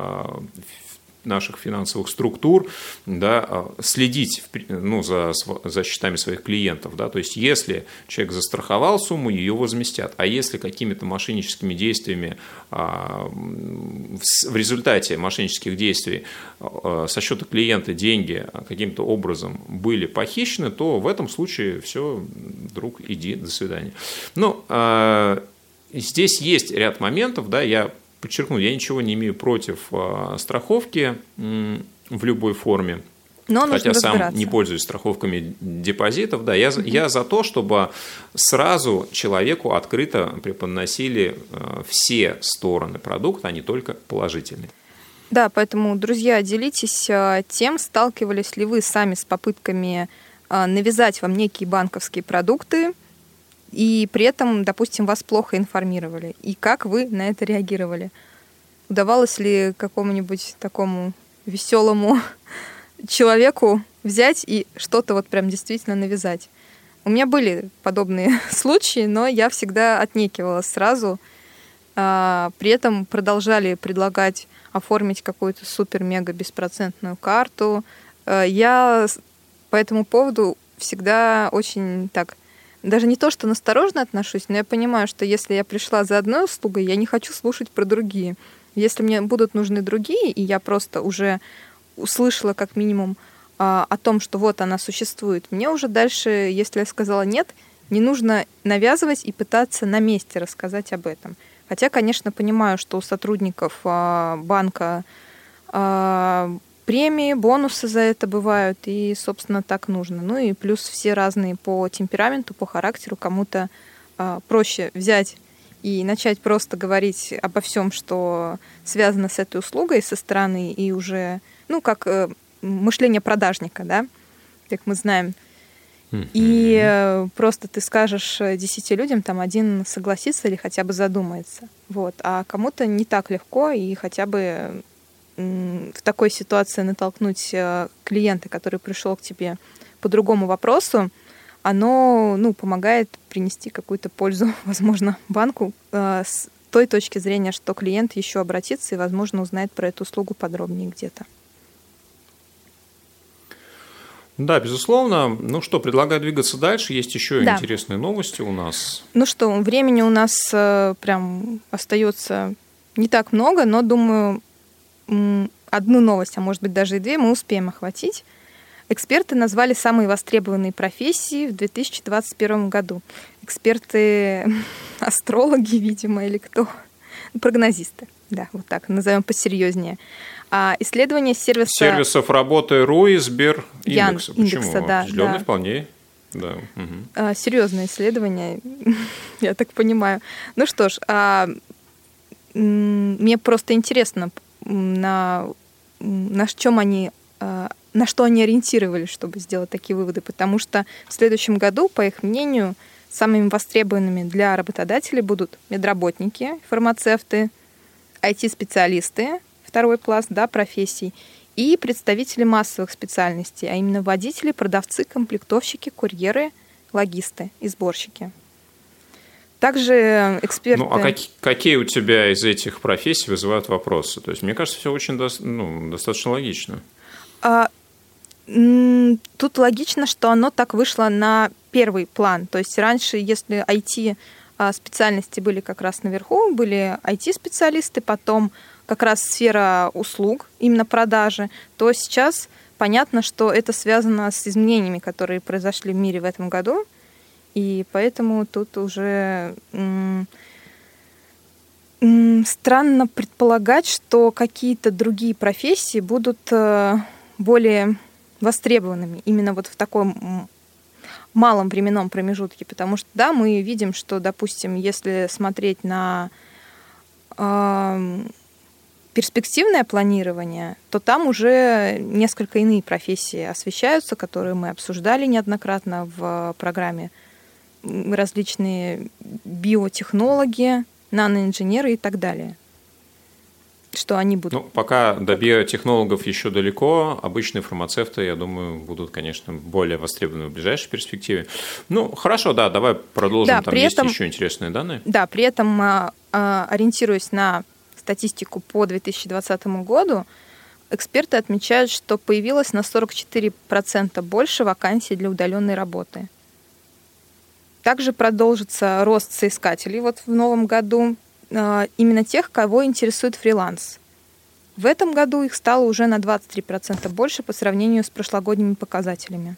наших финансовых структур да, а, следить ну, за, за счетами своих клиентов. Да, то есть, если человек застраховал сумму, ее возместят. А если какими-то мошенническими действиями а, в результате мошеннических действий а, со счета клиента деньги каким-то образом были похищены, то в этом случае все, друг, иди, до свидания. Ну, здесь есть ряд моментов, да, я подчеркну, я ничего не имею против а, страховки в любой форме. Но Хотя сам не пользуюсь страховками депозитов, да, я, угу. я за то, чтобы сразу человеку открыто преподносили а, все стороны продукта, а не только положительные. Да, поэтому, друзья, делитесь а, тем, сталкивались ли вы сами с попытками навязать вам некие банковские продукты, и при этом, допустим, вас плохо информировали. И как вы на это реагировали? Удавалось ли какому-нибудь такому веселому человеку взять и что-то вот прям действительно навязать? У меня были подобные случаи, но я всегда отнекивалась сразу. А, при этом продолжали предлагать оформить какую-то супер-мега беспроцентную карту. А, я по этому поводу всегда очень так даже не то, что насторожно отношусь, но я понимаю, что если я пришла за одной услугой, я не хочу слушать про другие. Если мне будут нужны другие, и я просто уже услышала как минимум а, о том, что вот она существует, мне уже дальше, если я сказала нет, не нужно навязывать и пытаться на месте рассказать об этом. Хотя, конечно, понимаю, что у сотрудников а, банка а, премии, бонусы за это бывают, и, собственно, так нужно. Ну и плюс все разные по темпераменту, по характеру. Кому-то э, проще взять и начать просто говорить обо всем, что связано с этой услугой со стороны, и уже, ну, как э, мышление продажника, да, как мы знаем. И э, просто ты скажешь десяти людям, там один согласится или хотя бы задумается. Вот. А кому-то не так легко, и хотя бы в такой ситуации натолкнуть э, клиента, который пришел к тебе по другому вопросу, оно ну, помогает принести какую-то пользу, возможно, банку э, с той точки зрения, что клиент еще обратится и, возможно, узнает про эту услугу подробнее где-то. Да, безусловно. Ну что, предлагаю двигаться дальше. Есть еще да. интересные новости у нас. Ну что, времени у нас э, прям остается не так много, но думаю, одну новость, а может быть даже и две, мы успеем охватить. Эксперты назвали самые востребованные профессии в 2021 году. Эксперты, астрологи, видимо, или кто? Прогнозисты, да, вот так, назовем посерьезнее. А исследование сервиса... Сервисов работы РУ и Сбер индекса. Почему? Индекса, да, да. вполне. Да. Угу. А, серьезное исследование, я так понимаю. Ну что ж, а, мне просто интересно на, на чем они э, на что они ориентировались, чтобы сделать такие выводы, потому что в следующем году, по их мнению, самыми востребованными для работодателей будут медработники, фармацевты, IT-специалисты, второй пласт да, профессий, и представители массовых специальностей, а именно водители, продавцы, комплектовщики, курьеры, логисты и сборщики. Также эксперты... Ну, а как, какие у тебя из этих профессий вызывают вопросы? То есть, мне кажется, все очень до, ну, достаточно логично. А, тут логично, что оно так вышло на первый план. То есть, раньше, если IT а, специальности были как раз наверху, были IT-специалисты, потом как раз сфера услуг, именно продажи, то сейчас понятно, что это связано с изменениями, которые произошли в мире в этом году, и поэтому тут уже странно предполагать, что какие-то другие профессии будут э, более востребованными именно вот в таком малом временном промежутке, потому что, да, мы видим, что, допустим, если смотреть на перспективное планирование, то там уже несколько иные профессии освещаются, которые мы обсуждали неоднократно в программе. Различные биотехнологи, наноинженеры и так далее что они будут. Ну, пока до биотехнологов еще далеко, обычные фармацевты, я думаю, будут, конечно, более востребованы в ближайшей перспективе. Ну, хорошо, да, давай продолжим. Да, Там есть этом, еще интересные данные. Да, при этом, а, а, ориентируясь на статистику по 2020 году, эксперты отмечают, что появилось на 44% больше вакансий для удаленной работы. Также продолжится рост соискателей вот в новом году. А, именно тех, кого интересует фриланс. В этом году их стало уже на 23% больше по сравнению с прошлогодними показателями.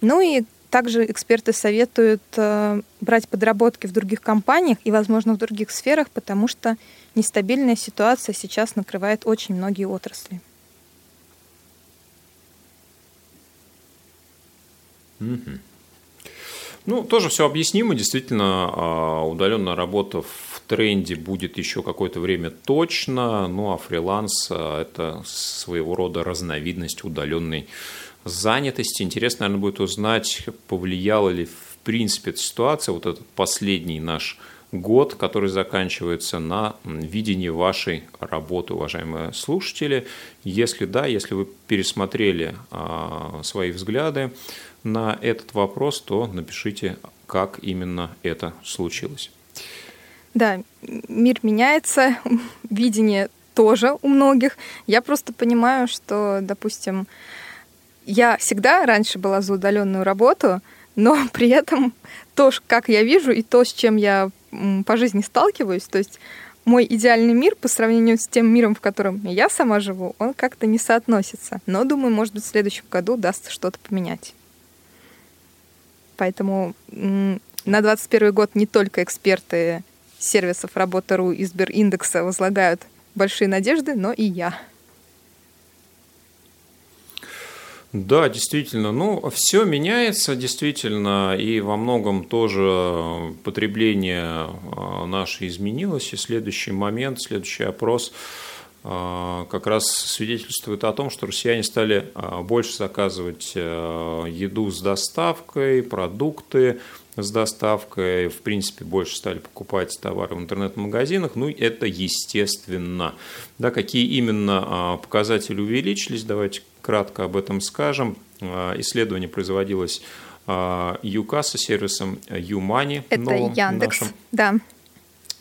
Ну и также эксперты советуют э, брать подработки в других компаниях и, возможно, в других сферах, потому что нестабильная ситуация сейчас накрывает очень многие отрасли. Mm-hmm. Ну, тоже все объяснимо. Действительно, а, удаленная работа в тренде будет еще какое-то время точно. Ну, а фриланс а, – это своего рода разновидность удаленной занятости. Интересно, наверное, будет узнать, повлияла ли в принципе эта ситуация, вот этот последний наш год, который заканчивается на видении вашей работы, уважаемые слушатели. Если да, если вы пересмотрели а, свои взгляды, на этот вопрос, то напишите, как именно это случилось. Да, мир меняется, видение тоже у многих. Я просто понимаю, что, допустим, я всегда раньше была за удаленную работу, но при этом то, как я вижу, и то, с чем я по жизни сталкиваюсь, то есть мой идеальный мир по сравнению с тем миром, в котором я сама живу, он как-то не соотносится. Но, думаю, может быть, в следующем году удастся что-то поменять. Поэтому на 2021 год не только эксперты сервисов Работа.ру и Сбериндекса возлагают большие надежды, но и я. Да, действительно. Ну, все меняется, действительно, и во многом тоже потребление а, наше изменилось. И следующий момент, следующий опрос – как раз свидетельствует о том, что россияне стали а, больше заказывать а, еду с доставкой, продукты с доставкой, в принципе, больше стали покупать товары в интернет-магазинах, ну, это естественно. Да, какие именно показатели увеличились, давайте кратко об этом скажем. Исследование производилось ЮКАСа сервисом ЮМани. Это Яндекс, нашим. да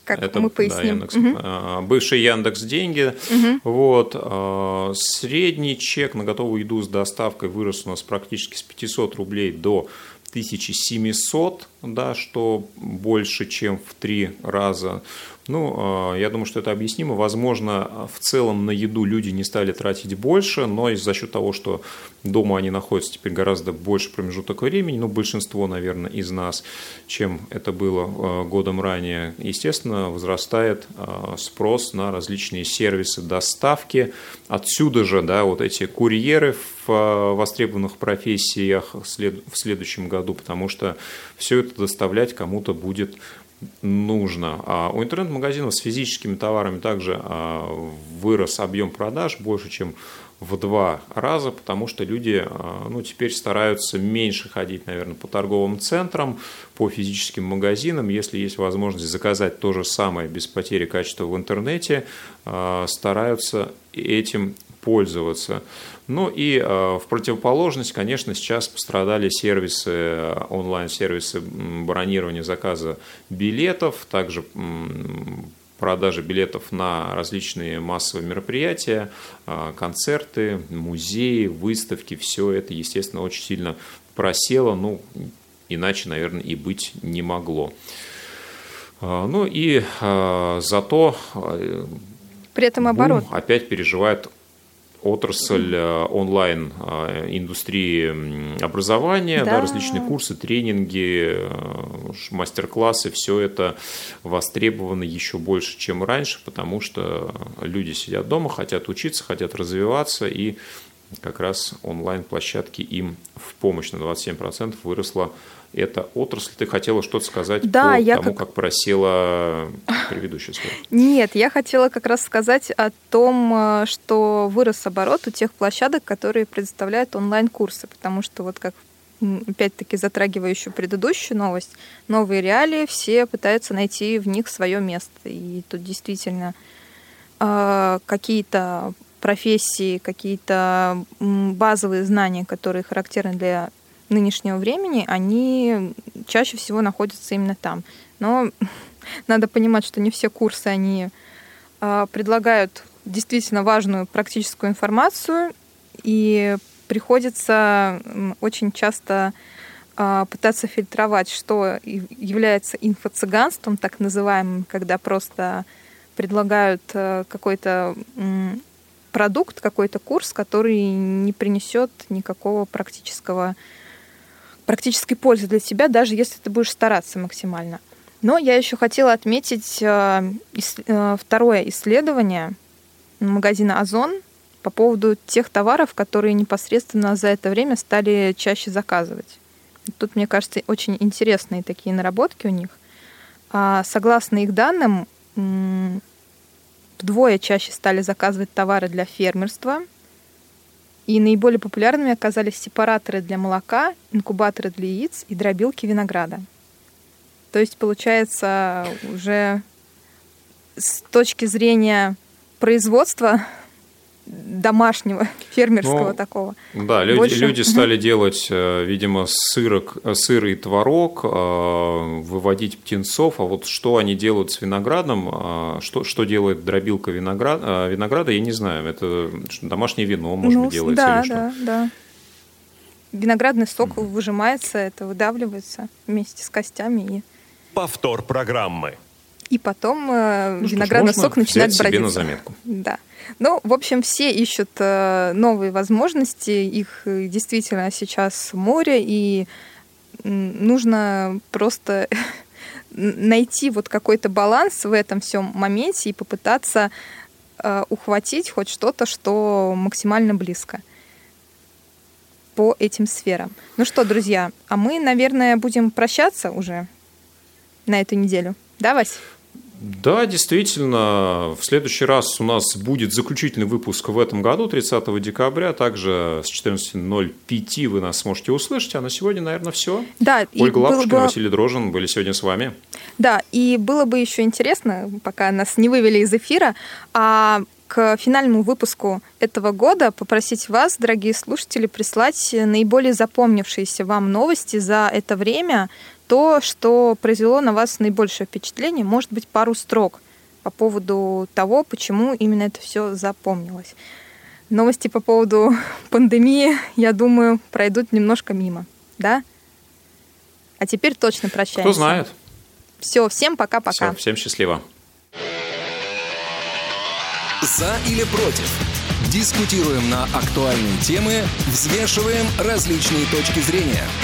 как это, мы поясним. Да, Яндекс, угу. Бывший Яндекс деньги. Угу. Вот. А, средний чек на готовую еду с доставкой вырос у нас практически с 500 рублей до 1700, да, что больше, чем в три раза. Ну, а, я думаю, что это объяснимо. Возможно, в целом на еду люди не стали тратить больше, но за счет того, что дома они находятся теперь гораздо больше промежуток времени, ну, большинство, наверное, из нас, чем это было а, годом ранее, естественно, возрастает а, спрос на различные сервисы доставки. Отсюда же, да, вот эти курьеры в востребованных профессиях в следующем году, потому что все это доставлять кому-то будет нужно. А у интернет-магазинов с физическими товарами также а, вырос объем продаж больше, чем в два раза, потому что люди а, ну, теперь стараются меньше ходить, наверное, по торговым центрам, по физическим магазинам. Если есть возможность заказать то же самое без потери качества в интернете, а, стараются этим пользоваться. Ну и э, в противоположность, конечно, сейчас пострадали сервисы, онлайн-сервисы бронирования заказа билетов, также продажи билетов на различные массовые мероприятия, э, концерты, музеи, выставки, все это, естественно, очень сильно просело, ну, иначе, наверное, и быть не могло. Э, ну и зато при этом оборот. опять переживает отрасль э, онлайн э, индустрии образования, да. Да, различные курсы, тренинги, э, мастер-классы, все это востребовано еще больше, чем раньше, потому что люди сидят дома, хотят учиться, хотят развиваться, и как раз онлайн-площадки им в помощь на 27% выросла эта отрасль. Ты хотела что-то сказать да, по я тому, как... как просела предыдущая сфера? Нет, я хотела как раз сказать о том, э, что вырос оборот у тех площадок, которые предоставляют онлайн-курсы, потому что вот как опять-таки затрагивая еще предыдущую новость, новые реалии, все пытаются найти в них свое место. И тут действительно э, какие-то профессии, какие-то базовые знания, которые характерны для нынешнего времени, они чаще всего находятся именно там. Но надо понимать, что не все курсы, они э, предлагают действительно важную практическую информацию, и приходится очень часто э, пытаться фильтровать, что является инфо-цыганством, так называемым, когда просто предлагают э, какой-то продукт, какой-то курс, который не принесет никакого практического практической пользы для тебя, даже если ты будешь стараться максимально. Но я еще хотела отметить э, э, второе исследование магазина Озон по поводу тех товаров, которые непосредственно за это время стали чаще заказывать. Тут, мне кажется, очень интересные такие наработки у них. А, согласно их данным, вдвое чаще стали заказывать товары для фермерства – и наиболее популярными оказались сепараторы для молока, инкубаторы для яиц и дробилки винограда. То есть, получается, уже с точки зрения производства домашнего, фермерского ну, такого. Да, люди, Больше... люди стали делать, э, видимо, сырок, э, сыр и творог, э, выводить птенцов, а вот что они делают с виноградом, что, что делает дробилка винограда, винограда, я не знаю, это домашнее вино, может ну, быть, делается да, или что? Да, да, Виноградный сок mm. выжимается, это выдавливается вместе с костями. И... Повтор программы. И потом ну, виноградный сок начинает бродиться. себе на заметку. Да. Ну, в общем, все ищут э, новые возможности. Их э, действительно сейчас море, и нужно просто найти вот какой-то баланс в этом всем моменте и попытаться э, ухватить хоть что-то, что максимально близко по этим сферам. Ну что, друзья, а мы, наверное, будем прощаться уже на эту неделю. Да, Вась? Да, действительно, в следующий раз у нас будет заключительный выпуск в этом году, 30 декабря. Также с 14.05 вы нас сможете услышать. А на сегодня, наверное, все. Да, Ольга Лапушкина, бы... Василий Дрожин были сегодня с вами. Да, и было бы еще интересно, пока нас не вывели из эфира, а к финальному выпуску этого года попросить вас, дорогие слушатели, прислать наиболее запомнившиеся вам новости за это время, то, что произвело на вас наибольшее впечатление, может быть, пару строк по поводу того, почему именно это все запомнилось. Новости по поводу пандемии, я думаю, пройдут немножко мимо, да? А теперь точно прощаемся. Кто знает. Все, всем пока-пока. всем счастливо. За или против? Дискутируем на актуальные темы, взвешиваем различные точки зрения –